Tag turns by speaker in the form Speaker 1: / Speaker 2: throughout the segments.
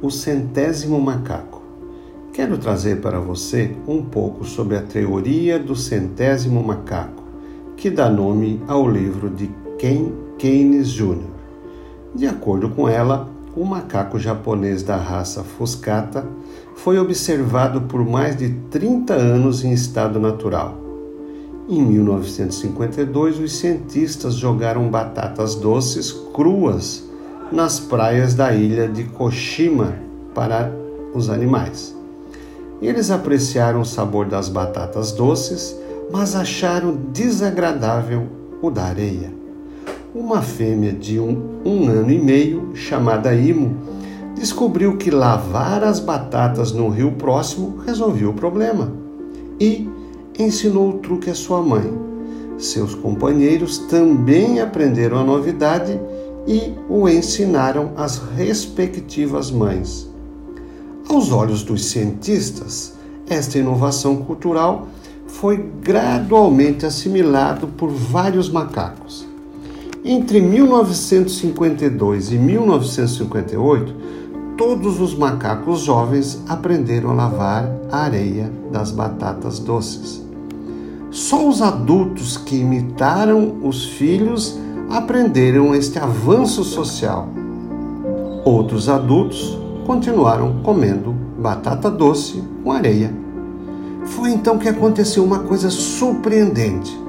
Speaker 1: O centésimo macaco. Quero trazer para você um pouco sobre a teoria do centésimo macaco, que dá nome ao livro de Ken Keynes Jr. De acordo com ela, o macaco japonês da raça Fuscata foi observado por mais de 30 anos em estado natural. Em 1952, os cientistas jogaram batatas doces cruas nas praias da ilha de Koshima para os animais. Eles apreciaram o sabor das batatas doces, mas acharam desagradável o da areia uma fêmea de um, um ano e meio, chamada Imo, descobriu que lavar as batatas no rio próximo resolvia o problema e ensinou o truque à sua mãe. Seus companheiros também aprenderam a novidade e o ensinaram às respectivas mães. Aos olhos dos cientistas, esta inovação cultural foi gradualmente assimilado por vários macacos. Entre 1952 e 1958, todos os macacos jovens aprenderam a lavar a areia das batatas doces. Só os adultos que imitaram os filhos aprenderam este avanço social. Outros adultos continuaram comendo batata doce com areia. Foi então que aconteceu uma coisa surpreendente.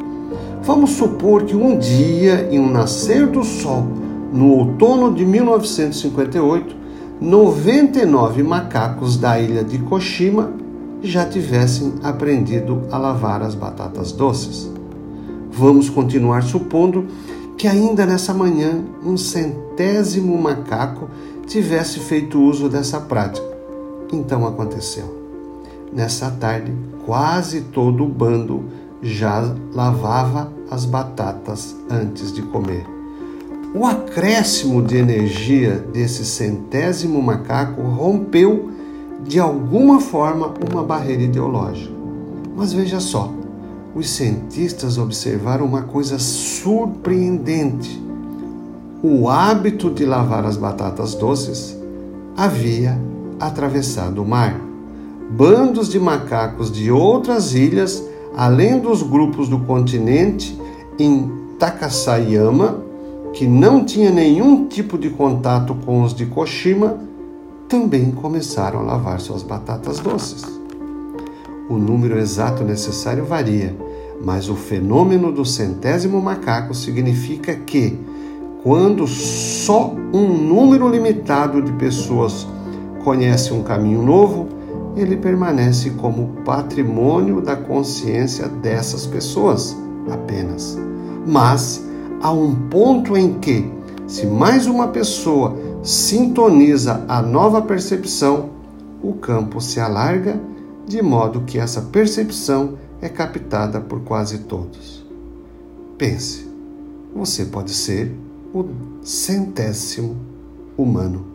Speaker 1: Vamos supor que um dia, em um nascer do sol, no outono de 1958, 99 macacos da ilha de Koshima já tivessem aprendido a lavar as batatas doces. Vamos continuar supondo que ainda nessa manhã um centésimo macaco tivesse feito uso dessa prática. Então aconteceu. Nessa tarde, quase todo o bando já lavava as batatas antes de comer. O acréscimo de energia desse centésimo macaco rompeu de alguma forma uma barreira ideológica. Mas veja só, os cientistas observaram uma coisa surpreendente. O hábito de lavar as batatas doces havia atravessado o mar. Bandos de macacos de outras ilhas além dos grupos do continente em Takasayama, que não tinha nenhum tipo de contato com os de Koshima, também começaram a lavar suas batatas doces. O número exato necessário varia, mas o fenômeno do centésimo macaco significa que, quando só um número limitado de pessoas conhece um caminho novo, ele permanece como patrimônio da consciência dessas pessoas apenas. Mas há um ponto em que, se mais uma pessoa sintoniza a nova percepção, o campo se alarga de modo que essa percepção é captada por quase todos. Pense, você pode ser o centésimo humano.